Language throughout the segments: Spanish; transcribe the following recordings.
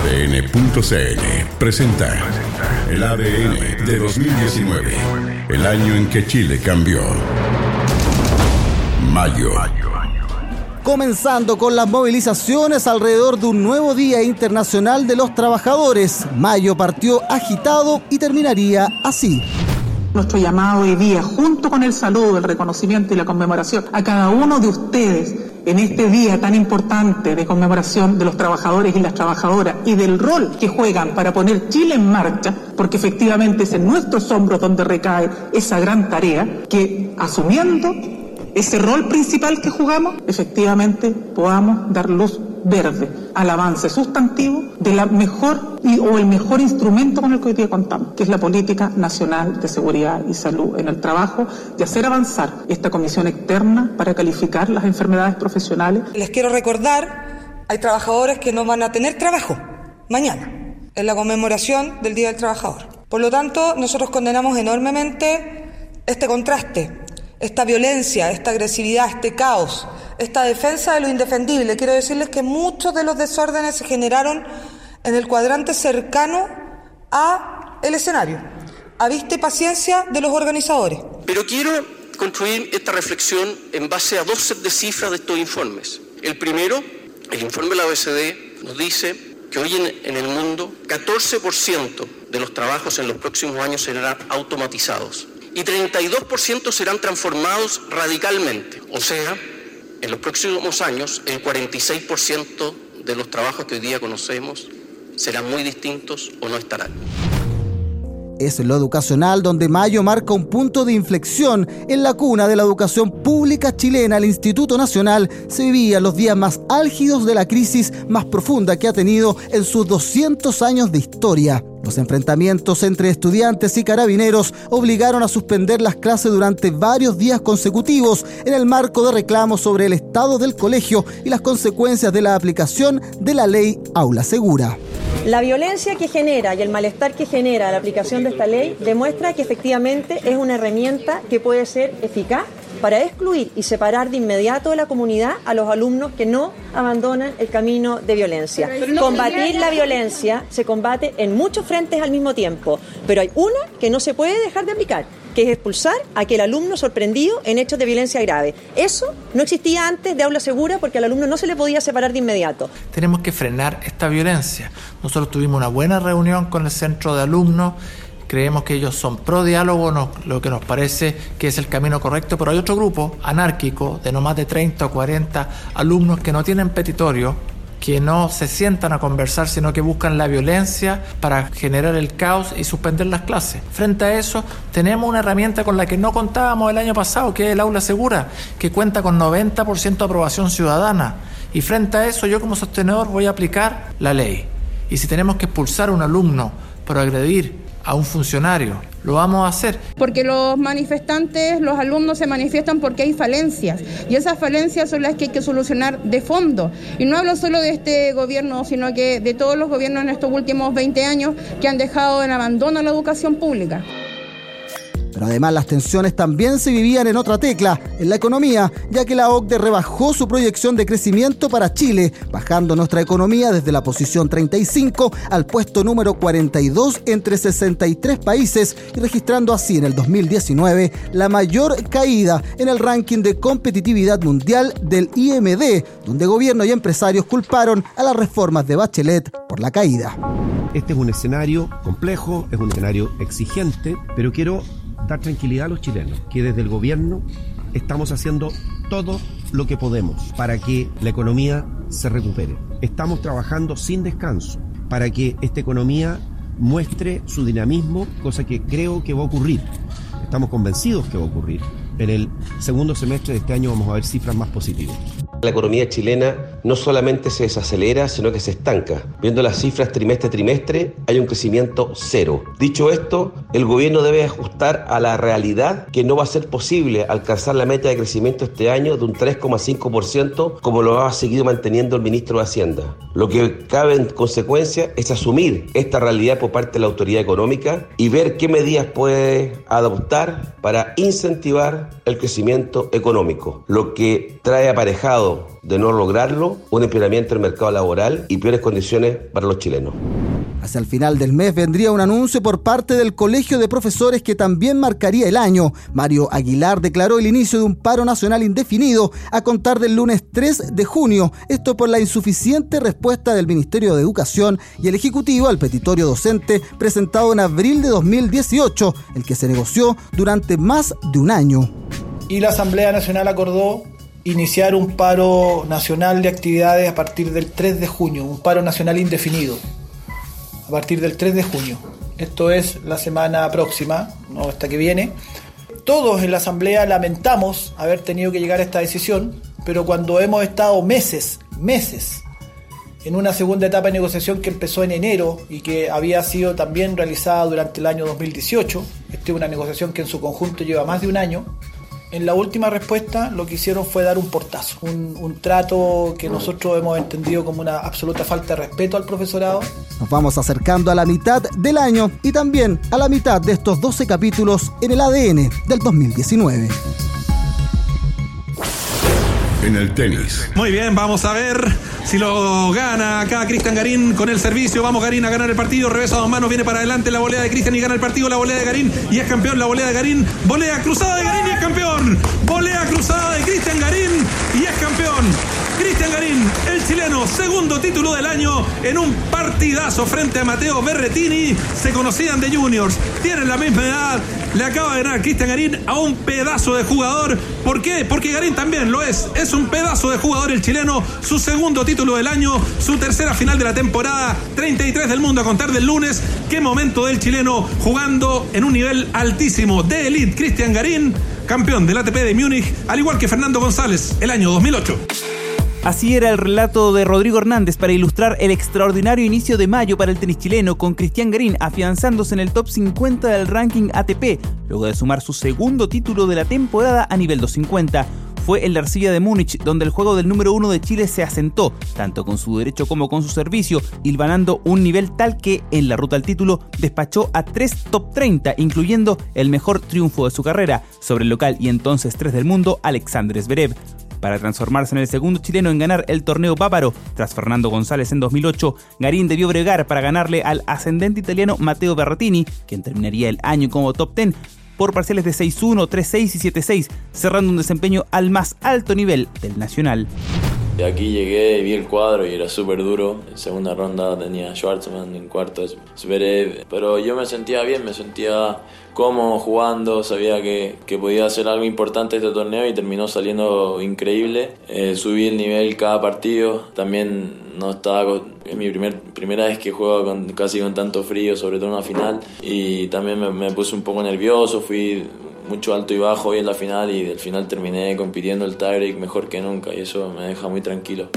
ADN.cl presenta el ADN de 2019, el año en que Chile cambió. Mayo. Comenzando con las movilizaciones alrededor de un nuevo Día Internacional de los Trabajadores, mayo partió agitado y terminaría así. Nuestro llamado hoy día, junto con el saludo, el reconocimiento y la conmemoración a cada uno de ustedes en este día tan importante de conmemoración de los trabajadores y las trabajadoras y del rol que juegan para poner Chile en marcha, porque efectivamente es en nuestros hombros donde recae esa gran tarea, que asumiendo ese rol principal que jugamos, efectivamente podamos dar luz verde al avance sustantivo de la mejor o el mejor instrumento con el que hoy día contamos, que es la política nacional de seguridad y salud en el trabajo, y hacer avanzar esta comisión externa para calificar las enfermedades profesionales. Les quiero recordar, hay trabajadores que no van a tener trabajo mañana, en la conmemoración del Día del Trabajador. Por lo tanto, nosotros condenamos enormemente este contraste esta violencia, esta agresividad, este caos, esta defensa de lo indefendible. Quiero decirles que muchos de los desórdenes se generaron en el cuadrante cercano a el escenario, a vista y paciencia de los organizadores. Pero quiero construir esta reflexión en base a dos set de cifras de estos informes. El primero, el informe de la OECD nos dice que hoy en, en el mundo 14% de los trabajos en los próximos años serán automatizados y 32% serán transformados radicalmente. O sea, en los próximos años el 46% de los trabajos que hoy día conocemos serán muy distintos o no estarán. Es lo educacional donde mayo marca un punto de inflexión en la cuna de la educación pública chilena. El Instituto Nacional se vivía los días más álgidos de la crisis más profunda que ha tenido en sus 200 años de historia. Los enfrentamientos entre estudiantes y carabineros obligaron a suspender las clases durante varios días consecutivos en el marco de reclamos sobre el estado del colegio y las consecuencias de la aplicación de la ley Aula Segura. La violencia que genera y el malestar que genera la aplicación de esta ley demuestra que efectivamente es una herramienta que puede ser eficaz para excluir y separar de inmediato de la comunidad a los alumnos que no abandonan el camino de violencia. Combatir la violencia se combate en muchos frentes al mismo tiempo, pero hay una que no se puede dejar de aplicar que es expulsar a aquel alumno sorprendido en hechos de violencia grave. Eso no existía antes de aula segura porque al alumno no se le podía separar de inmediato. Tenemos que frenar esta violencia. Nosotros tuvimos una buena reunión con el centro de alumnos creemos que ellos son pro diálogo, lo que nos parece que es el camino correcto, pero hay otro grupo anárquico de no más de 30 o 40 alumnos que no tienen petitorio, que no se sientan a conversar, sino que buscan la violencia para generar el caos y suspender las clases. Frente a eso, tenemos una herramienta con la que no contábamos el año pasado, que es el aula segura, que cuenta con 90% de aprobación ciudadana. Y frente a eso, yo como sostenedor voy a aplicar la ley. Y si tenemos que expulsar a un alumno por agredir a un funcionario. Lo vamos a hacer. Porque los manifestantes, los alumnos se manifiestan porque hay falencias y esas falencias son las que hay que solucionar de fondo. Y no hablo solo de este gobierno, sino que de todos los gobiernos en estos últimos 20 años que han dejado en abandono la educación pública. Pero además las tensiones también se vivían en otra tecla, en la economía, ya que la OCDE rebajó su proyección de crecimiento para Chile, bajando nuestra economía desde la posición 35 al puesto número 42 entre 63 países y registrando así en el 2019 la mayor caída en el ranking de competitividad mundial del IMD, donde gobierno y empresarios culparon a las reformas de Bachelet por la caída. Este es un escenario complejo, es un escenario exigente, pero quiero dar tranquilidad a los chilenos, que desde el gobierno estamos haciendo todo lo que podemos para que la economía se recupere. Estamos trabajando sin descanso para que esta economía muestre su dinamismo, cosa que creo que va a ocurrir. Estamos convencidos que va a ocurrir. En el segundo semestre de este año vamos a ver cifras más positivas. La economía chilena no solamente se desacelera, sino que se estanca. Viendo las cifras trimestre a trimestre, hay un crecimiento cero. Dicho esto, el gobierno debe ajustar a la realidad que no va a ser posible alcanzar la meta de crecimiento este año de un 3,5% como lo ha seguido manteniendo el ministro de Hacienda. Lo que cabe en consecuencia es asumir esta realidad por parte de la autoridad económica y ver qué medidas puede adoptar para incentivar el crecimiento económico, lo que trae aparejado de no lograrlo, un empeoramiento del mercado laboral y peores condiciones para los chilenos. Hacia el final del mes vendría un anuncio por parte del Colegio de Profesores que también marcaría el año. Mario Aguilar declaró el inicio de un paro nacional indefinido a contar del lunes 3 de junio, esto por la insuficiente respuesta del Ministerio de Educación y el Ejecutivo al petitorio docente presentado en abril de 2018, el que se negoció durante más de un año. Y la Asamblea Nacional acordó iniciar un paro nacional de actividades a partir del 3 de junio, un paro nacional indefinido a partir del 3 de junio. Esto es la semana próxima, no esta que viene. Todos en la Asamblea lamentamos haber tenido que llegar a esta decisión, pero cuando hemos estado meses, meses, en una segunda etapa de negociación que empezó en enero y que había sido también realizada durante el año 2018, esta es una negociación que en su conjunto lleva más de un año, en la última respuesta lo que hicieron fue dar un portazo, un, trato que nosotros hemos entendido como una absoluta falta de respeto al profesorado. Nos vamos acercando a la mitad del año y también a la mitad de estos 12 capítulos en el ADN del 2019 en el tenis. Muy bien, vamos a ver si lo gana acá Cristian Garín con el servicio. Vamos Garín a ganar el partido. Revés a dos manos, viene para adelante la volea de Cristian y gana el partido. La volea de Garín y es campeón. La volea de Garín. Volea cruzada de Garín y es campeón. Volea cruzada de Cristian Garín y es campeón. Cristian Garín, el chileno, segundo título del año en un partidazo frente a Mateo Berretini. Se conocían de juniors, tienen la misma edad. Le acaba de ganar Cristian Garín a un pedazo de jugador. ¿Por qué? Porque Garín también lo es. Es un pedazo de jugador el chileno. Su segundo título del año, su tercera final de la temporada. 33 del mundo a contar del lunes. Qué momento del chileno jugando en un nivel altísimo de elite. Cristian Garín, campeón del ATP de Múnich, al igual que Fernando González, el año 2008. Así era el relato de Rodrigo Hernández para ilustrar el extraordinario inicio de mayo para el tenis chileno, con Cristian Garín afianzándose en el top 50 del ranking ATP, luego de sumar su segundo título de la temporada a nivel 250 fue el de Arcilla de Múnich, donde el juego del número uno de Chile se asentó, tanto con su derecho como con su servicio, hilvanando un nivel tal que, en la ruta al título, despachó a tres top 30, incluyendo el mejor triunfo de su carrera sobre el local y entonces tres del mundo, Alexander Zverev para transformarse en el segundo chileno en ganar el torneo bávaro. Tras Fernando González en 2008, Garín debió bregar para ganarle al ascendente italiano Matteo Berrettini, quien terminaría el año como top 10 por parciales de 6-1, 3-6 y 7-6, cerrando un desempeño al más alto nivel del Nacional. De aquí llegué, vi el cuadro y era súper duro. En segunda ronda tenía Schwartzman, en cuarto Zverev. Pero yo me sentía bien, me sentía cómodo jugando, sabía que, que podía hacer algo importante este torneo y terminó saliendo increíble. Eh, subí el nivel cada partido, también no estaba es mi primer, primera vez que juego con, casi con tanto frío, sobre todo en una final, y también me, me puse un poco nervioso, fui mucho alto y bajo hoy en la final y del final terminé compitiendo el tiebreak mejor que nunca y eso me deja muy tranquilo.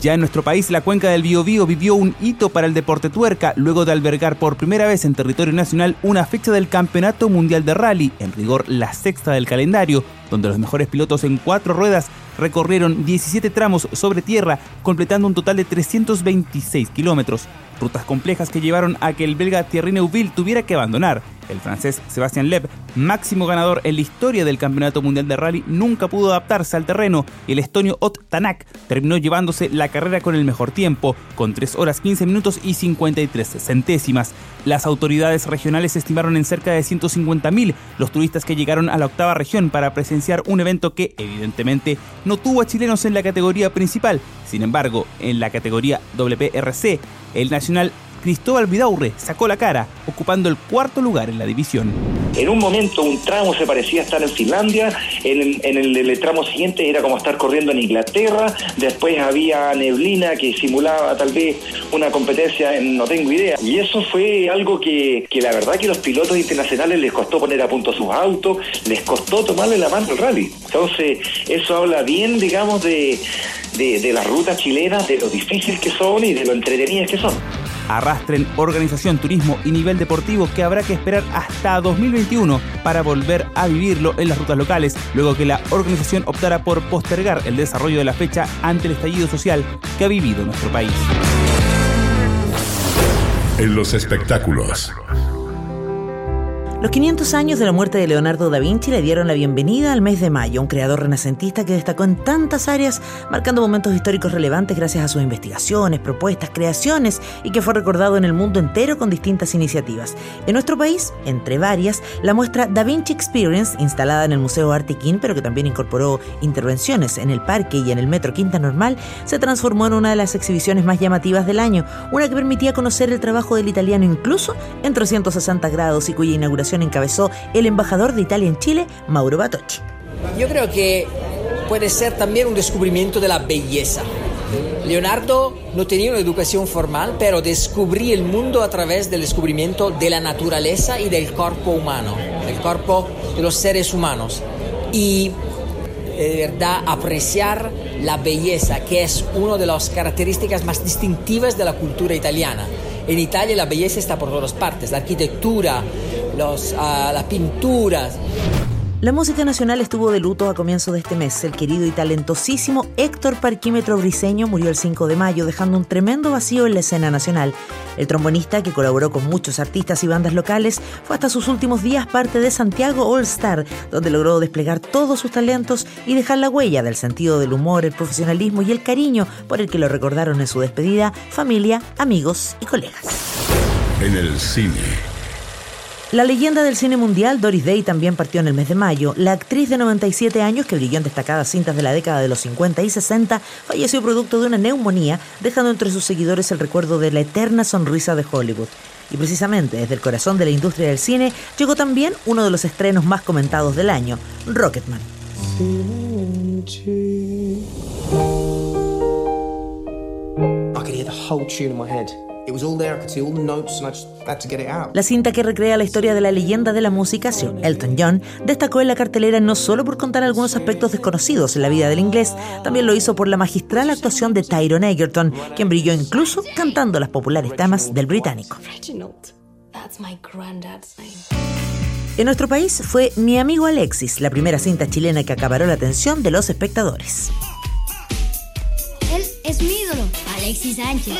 Ya en nuestro país, la cuenca del Biobío vivió un hito para el deporte tuerca luego de albergar por primera vez en territorio nacional una fecha del Campeonato Mundial de Rally, en rigor la sexta del calendario, donde los mejores pilotos en cuatro ruedas recorrieron 17 tramos sobre tierra, completando un total de 326 kilómetros. Rutas complejas que llevaron a que el belga Thierry Neuville tuviera que abandonar. El francés Sebastian Loeb, máximo ganador en la historia del Campeonato Mundial de Rally, nunca pudo adaptarse al terreno y el estonio Ott Tanak terminó llevándose la carrera con el mejor tiempo, con 3 horas 15 minutos y 53 centésimas. Las autoridades regionales estimaron en cerca de 150.000 los turistas que llegaron a la octava región para presenciar un evento que, evidentemente, no tuvo a chilenos en la categoría principal. Sin embargo, en la categoría WRC, el nacional Cristóbal Vidaurre sacó la cara, ocupando el cuarto lugar en la división. En un momento un tramo se parecía estar en Finlandia, en, el, tramo siguiente era como estar corriendo en Inglaterra, después había neblina que simulaba tal vez una competencia en no tengo idea. Y eso fue algo que, que la verdad que los pilotos internacionales les costó poner a punto sus autos, les costó tomarle la mano al rally. Entonces eso habla bien, digamos, de, de, de las rutas chilenas, de lo difícil que son y de lo entretenidas que son arrastren organización, turismo y nivel deportivo que habrá que esperar hasta 2021 para volver a vivirlo en las rutas locales, luego que la organización optara por postergar el desarrollo de la fecha ante el estallido social que ha vivido nuestro país. En los espectáculos. Los 500 años de la muerte de Leonardo da Vinci le dieron la bienvenida al mes de mayo, un creador renacentista que destacó en tantas áreas, marcando momentos históricos relevantes gracias a sus investigaciones, propuestas, creaciones y que fue recordado en el mundo entero con distintas iniciativas. En nuestro país, entre varias, la muestra Da Vinci Experience, instalada en el Museo Artequín, pero que también incorporó intervenciones en el parque y en el Metro Quinta Normal, se transformó en una de las exhibiciones más llamativas del año, una que permitía conocer el trabajo del italiano incluso en 360 grados y cuya inauguración encabezó el embajador de Italia en Chile, Mauro Batocci. Yo creo que puede ser también un descubrimiento de la belleza. Leonardo no tenía una educación formal, pero descubrí el mundo a través del descubrimiento de la naturaleza y del cuerpo humano, del cuerpo de los seres humanos. Y de verdad apreciar la belleza, que es una de las características más distintivas de la cultura italiana. En Italia la belleza está por todas partes, la arquitectura, los, uh, las pinturas. La música nacional estuvo de luto a comienzo de este mes. El querido y talentosísimo Héctor Parquímetro Briseño murió el 5 de mayo, dejando un tremendo vacío en la escena nacional. El trombonista, que colaboró con muchos artistas y bandas locales, fue hasta sus últimos días parte de Santiago All Star, donde logró desplegar todos sus talentos y dejar la huella del sentido del humor, el profesionalismo y el cariño por el que lo recordaron en su despedida familia, amigos y colegas. En el cine. La leyenda del cine mundial, Doris Day, también partió en el mes de mayo. La actriz de 97 años, que brilló en destacadas cintas de la década de los 50 y 60, falleció producto de una neumonía, dejando entre sus seguidores el recuerdo de la eterna sonrisa de Hollywood. Y precisamente desde el corazón de la industria del cine llegó también uno de los estrenos más comentados del año, Rocketman. La cinta que recrea la historia de la leyenda de la música, Sir Elton John, destacó en la cartelera no solo por contar algunos aspectos desconocidos en la vida del inglés, también lo hizo por la magistral actuación de Tyrone Egerton, quien brilló incluso cantando las populares temas del británico. En nuestro país fue Mi amigo Alexis, la primera cinta chilena que acaparó la atención de los espectadores. Él es mi ídolo, Alexis Sánchez.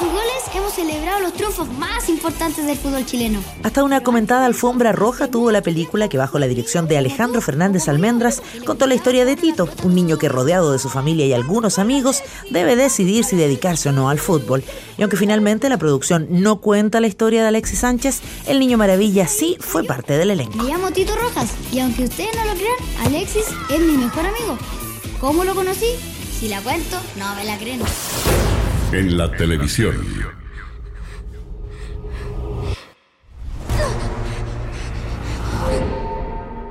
Sus goles hemos celebrado los triunfos más importantes del fútbol chileno. Hasta una comentada alfombra roja tuvo la película que bajo la dirección de Alejandro Fernández Almendras contó la historia de Tito, un niño que rodeado de su familia y algunos amigos debe decidir si dedicarse o no al fútbol. Y aunque finalmente la producción no cuenta la historia de Alexis Sánchez, el niño maravilla sí fue parte del elenco. Me llamo Tito Rojas y aunque ustedes no lo crean, Alexis es mi mejor amigo. ¿Cómo lo conocí? Si la cuento, no me la creen en la televisión.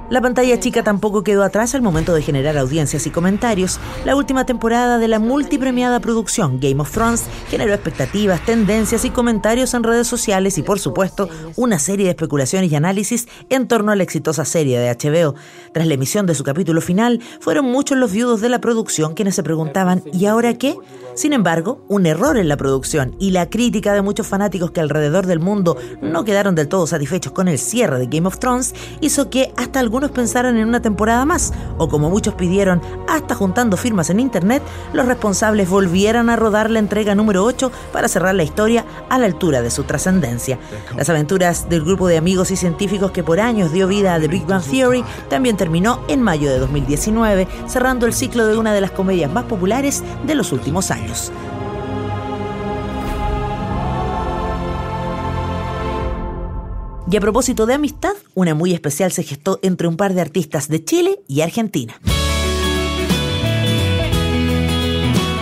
La pantalla chica tampoco quedó atrás al momento de generar audiencias y comentarios. La última temporada de la multipremiada producción Game of Thrones generó expectativas, tendencias y comentarios en redes sociales y, por supuesto, una serie de especulaciones y análisis en torno a la exitosa serie de HBO. Tras la emisión de su capítulo final, fueron muchos los viudos de la producción quienes se preguntaban ¿y ahora qué? Sin embargo, un error en la producción y la crítica de muchos fanáticos que alrededor del mundo no quedaron del todo satisfechos con el cierre de Game of Thrones hizo que hasta algunos pensaran en una temporada más, o como muchos pidieron, hasta juntando firmas en internet, los responsables volvieran a rodar la entrega número 8 para cerrar la historia a la altura de su trascendencia. Las aventuras del grupo de amigos y científicos que por años dio vida a The Big Bang Theory también terminó en mayo de 2019, cerrando el ciclo de una de las comedias más populares de los últimos años. Y a propósito de amistad, una muy especial se gestó entre un par de artistas de Chile y Argentina.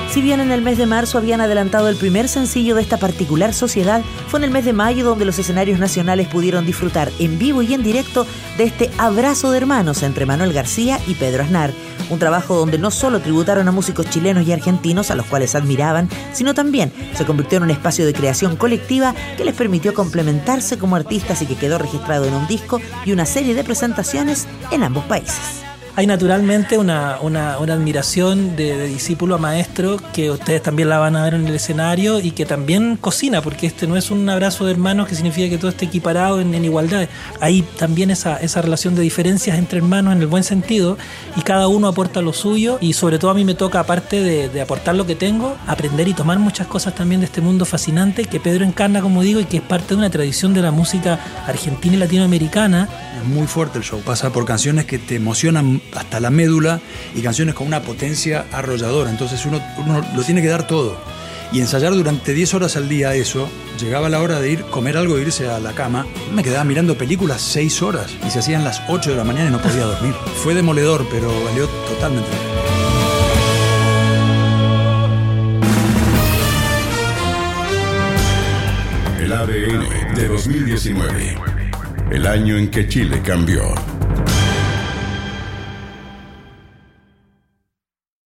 Si bien en el mes de marzo habían adelantado el primer sencillo de esta particular sociedad, fue en el mes de mayo donde los escenarios nacionales pudieron disfrutar en vivo y en directo de este abrazo de hermanos entre Manuel García y Pedro Aznar. Un trabajo donde no solo tributaron a músicos chilenos y argentinos a los cuales admiraban, sino también se convirtió en un espacio de creación colectiva que les permitió complementarse como artistas y que quedó registrado en un disco y una serie de presentaciones en ambos países. Hay naturalmente una, una, admiración de, de, discípulo a maestro que ustedes también la van a ver en el escenario y que también cocina, porque este no es un abrazo de hermanos que significa que todo esté equiparado en, en igualdad. Hay también esa, esa relación de diferencias entre hermanos en el buen sentido y cada uno aporta lo suyo y sobre todo a mí me toca, aparte de, de aportar lo que tengo, aprender y tomar muchas cosas también de este mundo fascinante que Pedro encarna, como digo, y que es parte de una tradición de la música argentina y latinoamericana. Es muy fuerte el show, pasa por canciones que te emocionan hasta la médula y canciones con una potencia arrolladora. Entonces uno, uno lo tiene que dar todo. Y ensayar durante 10 horas al día eso, llegaba la hora de ir, comer algo e irse a la cama. Me quedaba mirando películas 6 horas y se hacían las 8 de la mañana y no podía dormir. Fue demoledor, pero valió totalmente la pena. El ADN de 2019. El año en que Chile cambió.